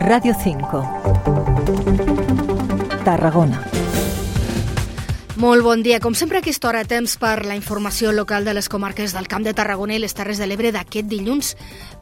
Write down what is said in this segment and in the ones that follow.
Radio 5. Tarragona. Molt bon dia. Com sempre, a aquesta hora, temps per la informació local de les comarques del Camp de Tarragona i les Terres de l'Ebre d'aquest dilluns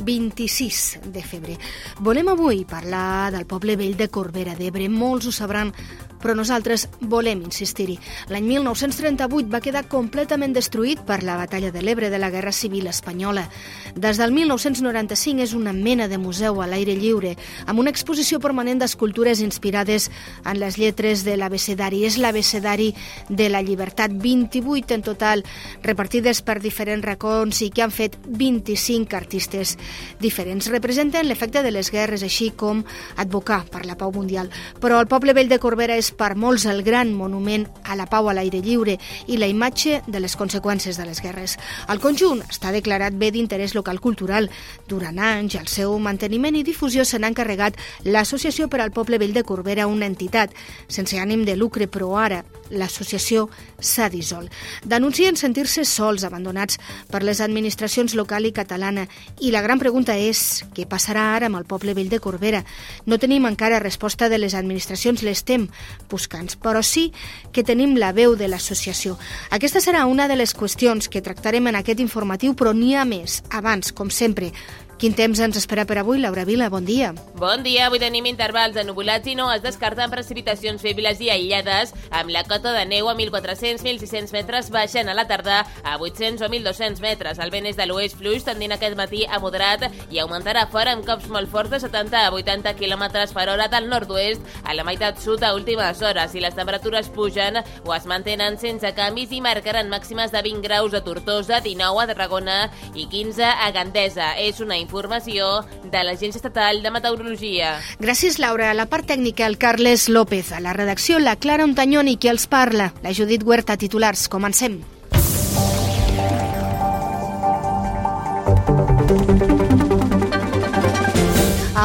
26 de febrer. Volem avui parlar del poble vell de Corbera d'Ebre. Molts ho sabran, però nosaltres volem insistir-hi. L'any 1938 va quedar completament destruït per la batalla de l'Ebre de la Guerra Civil Espanyola. Des del 1995 és una mena de museu a l'aire lliure, amb una exposició permanent d'escultures inspirades en les lletres de l'abecedari. És l'abecedari de la llibertat, 28 en total, repartides per diferents racons i que han fet 25 artistes diferents. Representen l'efecte de les guerres, així com advocar per la pau mundial. Però el poble vell de Corbera és per molts el gran monument a la pau a l'aire lliure i la imatge de les conseqüències de les guerres. El conjunt està declarat bé d'interès local cultural. Durant anys, el seu manteniment i difusió se n'ha encarregat l'Associació per al Poble Vell de Corbera, una entitat sense ànim de lucre, però ara l'associació s'ha dissolt. Denuncien sentir-se sols, abandonats per les administracions local i catalana. I la gran pregunta és què passarà ara amb el poble vell de Corbera? No tenim encara resposta de les administracions, l'estem buscant, però sí que tenim la veu de l'associació. Aquesta serà una de les qüestions que tractarem en aquest informatiu, però n'hi ha més. Abans, com sempre, Quin temps ens espera per avui, Laura Vila? Bon dia. Bon dia. Avui tenim intervals de nuvolats i no es descarten precipitacions febles i aïllades, amb la cota de neu a 1.400-1.600 metres baixant a la tarda a 800 o 1.200 metres. El vent és de l'oest fluix, tendint aquest matí a moderat i augmentarà fora amb cops molt forts de 70 a 80 km per hora del nord-oest a la meitat sud a últimes hores. I les temperatures pugen o es mantenen sense canvis i marcaran màximes de 20 graus a Tortosa, 19 a Tarragona i 15 a Gandesa. És una informació de l'Agència Estatal de Meteorologia. Gràcies, Laura. A la part tècnica, el Carles López. A la redacció, la Clara Ontanyoni, qui els parla. La Judit Huerta, titulars. Comencem.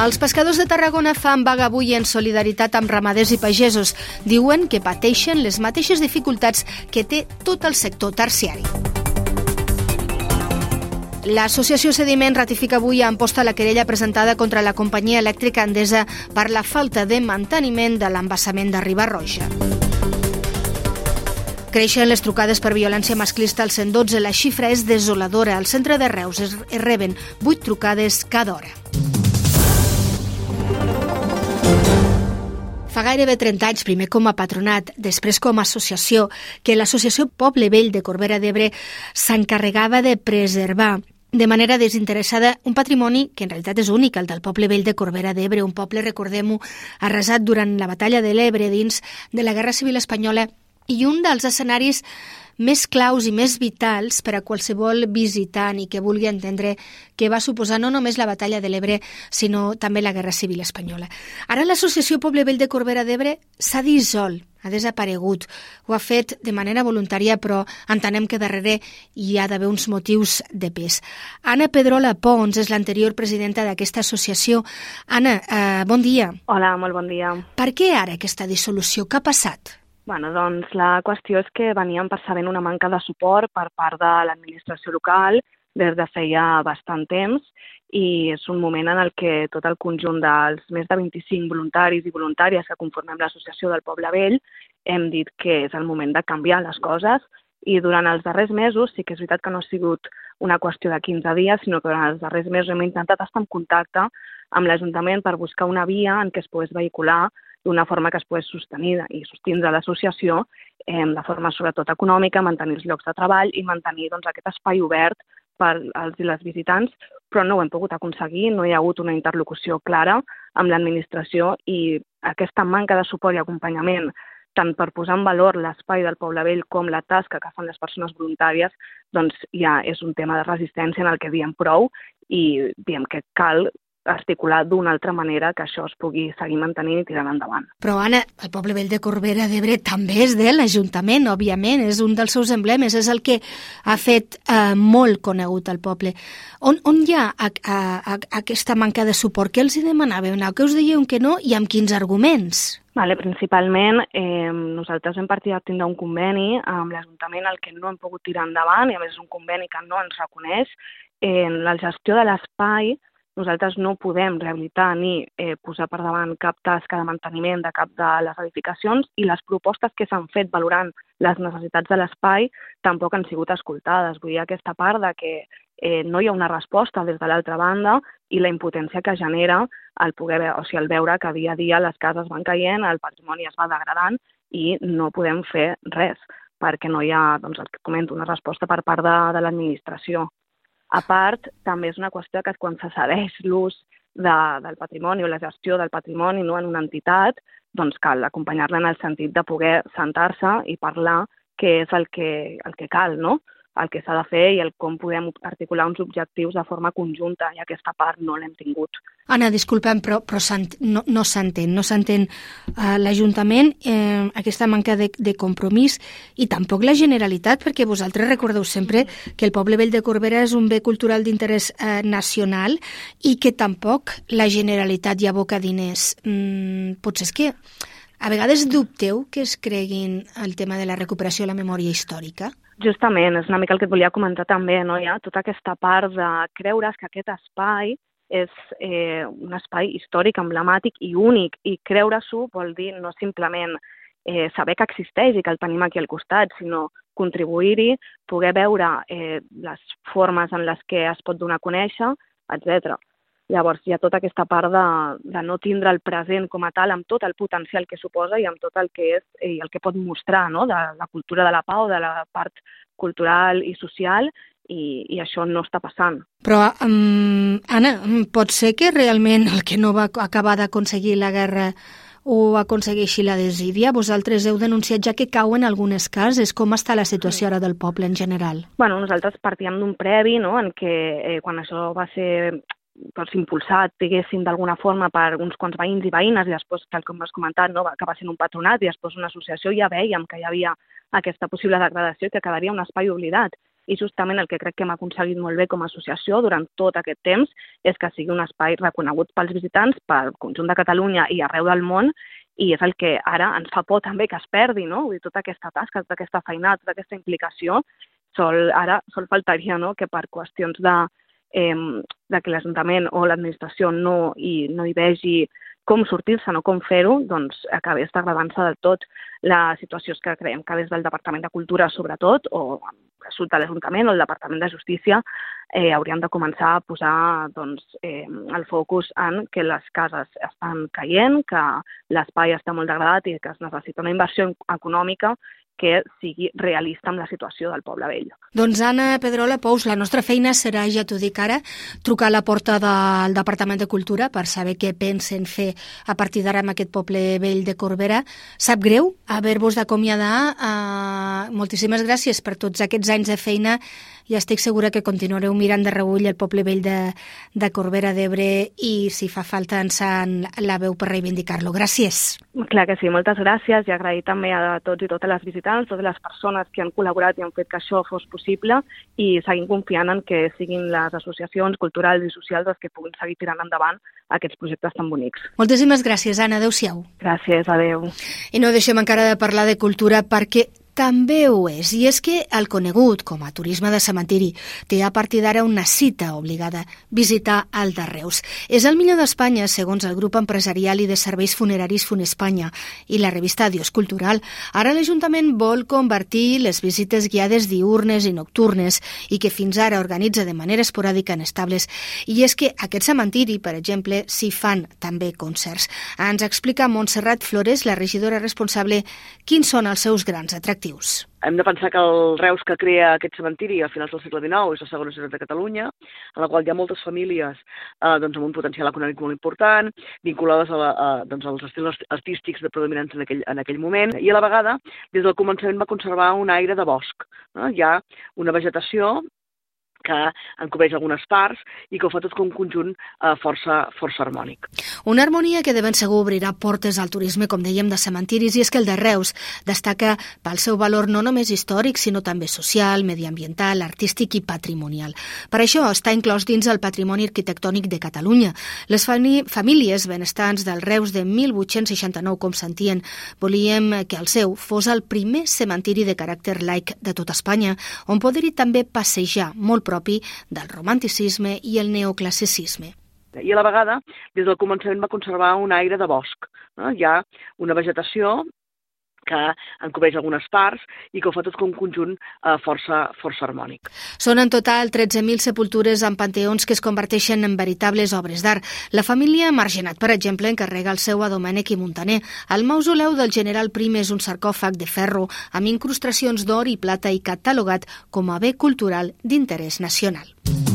Els pescadors de Tarragona fan vaga avui en solidaritat amb ramaders i pagesos. Diuen que pateixen les mateixes dificultats que té tot el sector terciari. L'associació Sediment ratifica avui a Amposta la querella presentada contra la companyia elèctrica Endesa per la falta de manteniment de l'embassament de Ribarroja. Creixen les trucades per violència masclista al 112. La xifra és desoladora. Al centre de Reus es reben 8 trucades cada hora. Fa gairebé 30 anys, primer com a patronat, després com a associació, que l'Associació Poble Vell de Corbera d'Ebre s'encarregava de preservar de manera desinteressada un patrimoni que en realitat és únic, el del poble vell de Corbera d'Ebre, un poble, recordem-ho, arrasat durant la batalla de l'Ebre dins de la Guerra Civil Espanyola i un dels escenaris més claus i més vitals per a qualsevol visitant i que vulgui entendre què va suposar no només la batalla de l'Ebre, sinó també la Guerra Civil Espanyola. Ara l'Associació Poble Vell de Corbera d'Ebre s'ha dissolt, ha desaparegut. Ho ha fet de manera voluntària, però entenem que darrere hi ha d'haver uns motius de pes. Anna Pedrola Pons és l'anterior presidenta d'aquesta associació. Anna, eh, bon dia. Hola, molt bon dia. Per què ara aquesta dissolució? Què ha passat? Bueno, doncs la qüestió és que veníem percebent una manca de suport per part de l'administració local des de feia bastant temps i és un moment en el que tot el conjunt dels més de 25 voluntaris i voluntàries que conformem l'Associació del Poble Vell hem dit que és el moment de canviar les coses i durant els darrers mesos sí que és veritat que no ha sigut una qüestió de 15 dies, sinó que durant els darrers mesos hem intentat estar en contacte amb l'Ajuntament per buscar una via en què es pogués vehicular d'una forma que es pogués sostenir i sostindre l'associació eh, de forma sobretot econòmica, mantenir els llocs de treball i mantenir doncs, aquest espai obert per als i les visitants, però no ho hem pogut aconseguir, no hi ha hagut una interlocució clara amb l'administració i aquesta manca de suport i acompanyament tant per posar en valor l'espai del Poble Vell com la tasca que fan les persones voluntàries, doncs ja és un tema de resistència en el que diem prou i diem que cal articular d'una altra manera que això es pugui seguir mantenint i tirant endavant. Però, Anna, el poble vell de Corbera d'Ebre també és de l'Ajuntament, òbviament, és un dels seus emblemes, és el que ha fet eh, molt conegut al poble. On, on hi ha a, a, a, aquesta manca de suport? Què els hi demanàveu? No, què us dieu que no i amb quins arguments? Vale, principalment, eh, nosaltres hem partit de tindre un conveni amb l'Ajuntament el que no hem pogut tirar endavant, i a més és un conveni que no ens reconeix. En la gestió de l'espai, nosaltres no podem rehabilitar ni eh, posar per davant cap tasca de manteniment de cap de les edificacions i les propostes que s'han fet valorant les necessitats de l'espai tampoc han sigut escoltades. Vull dir, aquesta part de que eh, no hi ha una resposta des de l'altra banda i la impotència que genera el poder o sigui, el veure que dia a dia les cases van caient, el patrimoni es va degradant i no podem fer res perquè no hi ha, doncs, el que comento, una resposta per part de, de l'administració. A part, també és una qüestió que quan se cedeix l'ús de, del patrimoni o la gestió del patrimoni no, en una entitat, doncs cal acompanyar-la en el sentit de poder sentar-se i parlar què és el que, el que cal, no? El que s'ha de fer i el com podem articular uns objectius de forma conjunta, i aquesta part no l'hem tingut. Anna, disculpem, però, però no, no s'entén, no uh, l'Ajuntament, eh, aquesta manca de, de compromís i tampoc la Generalitat, perquè vosaltres recordeu sempre que el Poble Vell de Corbera és un bé cultural d'interès eh, nacional i que tampoc la Generalitat hi aboca diners. Mm, potser és que a vegades dubteu que es creguin el tema de la recuperació de la memòria històrica? Justament, és una mica el que et volia comentar també, no? Hi ha tota aquesta part de creure's que aquest espai és eh, un espai històric, emblemàtic i únic, i creure-s'ho vol dir no simplement eh, saber que existeix i que el tenim aquí al costat, sinó contribuir-hi, poder veure eh, les formes en les que es pot donar a conèixer, etc. Llavors hi ha tota aquesta part de, de no tindre el present com a tal amb tot el potencial que suposa i amb tot el que és i el que pot mostrar no? de la cultura de la pau, de la part cultural i social i, i això no està passant. Però, um, Anna, pot ser que realment el que no va acabar d'aconseguir la guerra o aconsegueixi la desídia? Vosaltres heu denunciat ja que cau en algunes cases. Com està la situació ara del poble en general? Bueno, nosaltres partíem d'un previ no? en què eh, quan això va ser doncs, impulsat, diguéssim, d'alguna forma per uns quants veïns i veïnes i després, tal com has comentat, no, va acabar sent un patronat i després una associació, ja veiem que hi havia aquesta possible degradació i que quedaria un espai oblidat. I justament el que crec que hem aconseguit molt bé com a associació durant tot aquest temps és que sigui un espai reconegut pels visitants, pel conjunt de Catalunya i arreu del món, i és el que ara ens fa por també que es perdi, no? Vull dir, tota aquesta tasca, tota aquesta feina, tota aquesta implicació, sol, ara sol faltaria no? que per qüestions de, eh, de que l'Ajuntament o l'administració no, hi, no hi vegi com sortir-se, no com fer-ho, doncs acabés degradant-se del tot. La situació que creiem que des del Departament de Cultura, sobretot, o sud de l'Ajuntament o el Departament de Justícia, eh, hauríem de començar a posar doncs, eh, el focus en que les cases estan caient, que l'espai està molt degradat i que es necessita una inversió econòmica que sigui realista amb la situació del poble vell. Doncs Anna Pedrola Pous, la nostra feina serà, ja t'ho dic ara, trucar a la porta del Departament de Cultura per saber què pensen fer a partir d'ara amb aquest poble vell de Corbera. Sap greu haver-vos d'acomiadar. Uh, moltíssimes gràcies per tots aquests anys de feina i estic segura que continuareu mirant de reull el poble vell de, de Corbera d'Ebre i si fa falta ens la veu per reivindicar-lo. Gràcies. Clar que sí, moltes gràcies i agrair també a tots i totes les visitants, totes les persones que han col·laborat i han fet que això fos possible i seguim confiant en que siguin les associacions culturals i socials les que puguin seguir tirant endavant aquests projectes tan bonics. Moltíssimes gràcies, Anna. Adéu-siau. Gràcies, adéu. I no deixem encara de parlar de cultura perquè també ho és, i és que el conegut com a turisme de cementiri té a partir d'ara una cita obligada, visitar el de Reus. És el millor d'Espanya, segons el grup empresarial i de serveis funeraris Funespanya i la revista Adiós Cultural. Ara l'Ajuntament vol convertir les visites guiades diurnes i nocturnes i que fins ara organitza de manera esporàdica en estables. I és que aquest cementiri, per exemple, s'hi fan també concerts. Ens explica Montserrat Flores, la regidora responsable, quins són els seus grans atractius actius. Hem de pensar que el Reus que crea aquest cementiri a finals del segle XIX és la segona ciutat de Catalunya, en la qual hi ha moltes famílies eh, doncs, amb un potencial econòmic molt important, vinculades a, la, a doncs, als estils artístics de predominants en aquell, en aquell moment, i a la vegada, des del començament va conservar un aire de bosc. No? Hi ha una vegetació que en cobreix algunes parts i que ho fa tot com un conjunt eh, força, força harmònic. Una harmonia que de ben segur obrirà portes al turisme, com dèiem, de cementiris, i és que el de Reus destaca pel seu valor no només històric, sinó també social, mediambiental, artístic i patrimonial. Per això està inclòs dins el patrimoni arquitectònic de Catalunya. Les famílies benestants del Reus de 1869, com sentien, volíem que el seu fos el primer cementiri de caràcter laic de tot Espanya, on poder-hi també passejar molt propi del romanticisme i el neoclassicisme. I a la vegada, des del començament va conservar un aire de bosc. No? Hi ha una vegetació que en cobreix algunes parts i que ho fa tot com un conjunt eh, força, força harmònic. Són en total 13.000 sepultures en panteons que es converteixen en veritables obres d'art. La família Margenat, per exemple, encarrega el seu a Domènec i Montaner. El mausoleu del general Prim és un sarcòfag de ferro amb incrustacions d'or i plata i catalogat com a bé cultural d'interès nacional.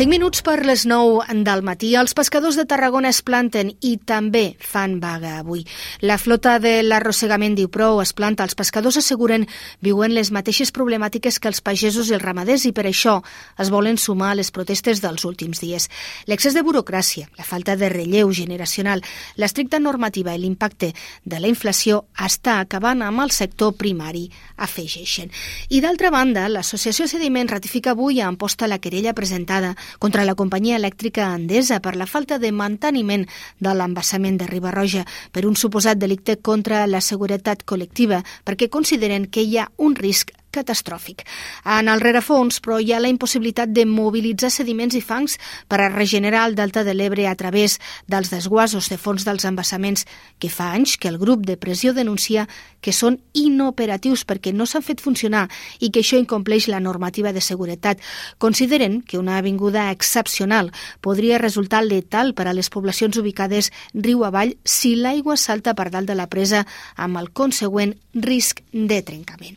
5 minuts per les 9 del matí. Els pescadors de Tarragona es planten i també fan vaga avui. La flota de l'arrossegament diu prou es planta. Els pescadors asseguren viuen les mateixes problemàtiques que els pagesos i els ramaders i per això es volen sumar a les protestes dels últims dies. L'excés de burocràcia, la falta de relleu generacional, l'estricta normativa i l'impacte de la inflació està acabant amb el sector primari, afegeixen. I d'altra banda, l'associació Sediment ratifica avui a amposta la querella presentada contra la companyia elèctrica Endesa per la falta de manteniment de l'embassament de Ribarroja per un suposat delicte contra la seguretat col·lectiva perquè consideren que hi ha un risc catastròfic. En el rerefons, però, hi ha la impossibilitat de mobilitzar sediments i fangs per a regenerar el delta de l'Ebre a través dels desguasos de fons dels embassaments, que fa anys que el grup de pressió denuncia que són inoperatius perquè no s'han fet funcionar i que això incompleix la normativa de seguretat. Consideren que una avinguda excepcional podria resultar letal per a les poblacions ubicades riu avall si l'aigua salta per dalt de la presa amb el consegüent risc de trencament.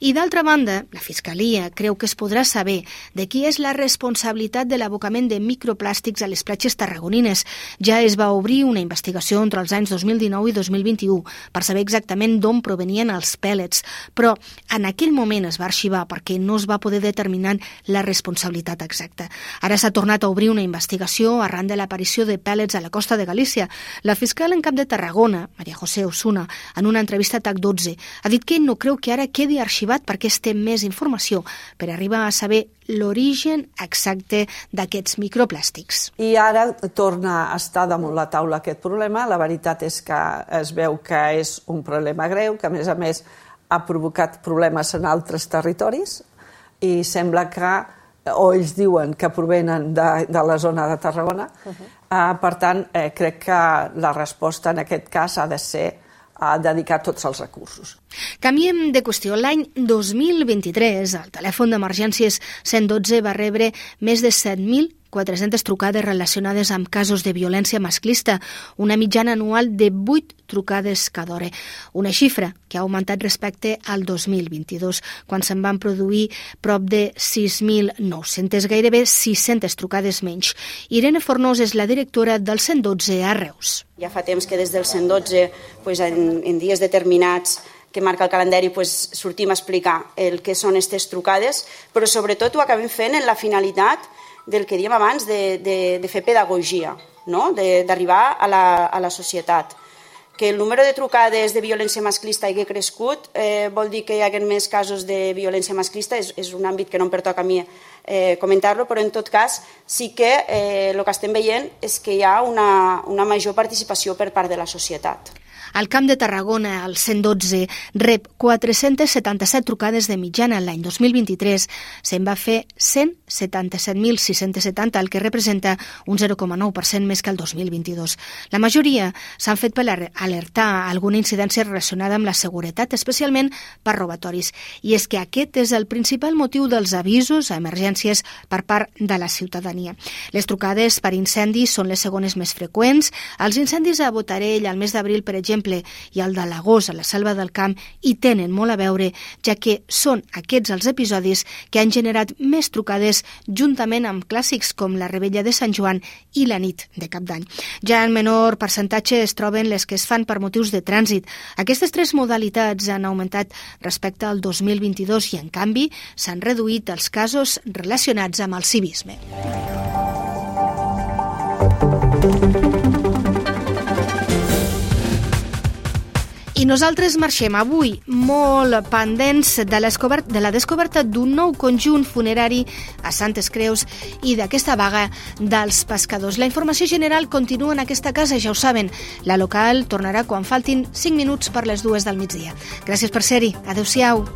I d'altra banda, la Fiscalia creu que es podrà saber de qui és la responsabilitat de l'abocament de microplàstics a les platges tarragonines. Ja es va obrir una investigació entre els anys 2019 i 2021 per saber exactament d'on provenien els pèl·lets, però en aquell moment es va arxivar perquè no es va poder determinar la responsabilitat exacta. Ara s'ha tornat a obrir una investigació arran de l'aparició de pèl·lets a la costa de Galícia. La fiscal en cap de Tarragona, Maria José Osuna, en una entrevista a TAC 12, ha dit que no creu que ara quedi arxivat perquè es té més informació per arribar a saber l'origen exacte d'aquests microplàstics. I ara torna a estar damunt la taula aquest problema. La veritat és que es veu que és un problema greu, que a més a més ha provocat problemes en altres territoris i sembla que o ells diuen que provenen de, de la zona de Tarragona. Uh -huh. uh, per tant, eh, crec que la resposta en aquest cas ha de ser a dedicar tots els recursos. Canviem de qüestió. L'any 2023, el telèfon d'emergències 112 va rebre més de 7.000 400 trucades relacionades amb casos de violència masclista, una mitjana anual de 8 trucades cada hora. Una xifra que ha augmentat respecte al 2022, quan se'n van produir prop de 6.900, gairebé 600 trucades menys. Irene Fornós és la directora del 112 a Reus. Ja fa temps que des del 112, pues, en, en dies determinats, que marca el calendari pues, sortim a explicar el que són aquestes trucades, però sobretot ho acabem fent en la finalitat del que diem abans de, de, de fer pedagogia, no? d'arribar a, la, a la societat. Que el número de trucades de violència masclista hagi crescut eh, vol dir que hi haguen més casos de violència masclista, és, és un àmbit que no em pertoca a mi eh, comentar-lo, però en tot cas sí que eh, el que estem veient és que hi ha una, una major participació per part de la societat. Al Camp de Tarragona, el 112, rep 477 trucades de mitjana l'any 2023. Se'n va fer 177.670, el que representa un 0,9% més que el 2022. La majoria s'han fet per alertar alguna incidència relacionada amb la seguretat, especialment per robatoris. I és que aquest és el principal motiu dels avisos a emergències per part de la ciutadania. Les trucades per incendis són les segones més freqüents. Els incendis a Botarell al mes d'abril, per exemple, exemple, i el de l'agost a la Selva del Camp hi tenen molt a veure, ja que són aquests els episodis que han generat més trucades juntament amb clàssics com la Rebella de Sant Joan i la nit de Cap d'Any. Ja en menor percentatge es troben les que es fan per motius de trànsit. Aquestes tres modalitats han augmentat respecte al 2022 i, en canvi, s'han reduït els casos relacionats amb el civisme. I nosaltres marxem avui molt pendents de, de la descoberta d'un nou conjunt funerari a Santes Creus i d'aquesta vaga dels pescadors. La informació general continua en aquesta casa, ja ho saben. La local tornarà quan faltin 5 minuts per les dues del migdia. Gràcies per ser-hi. Adéu-siau.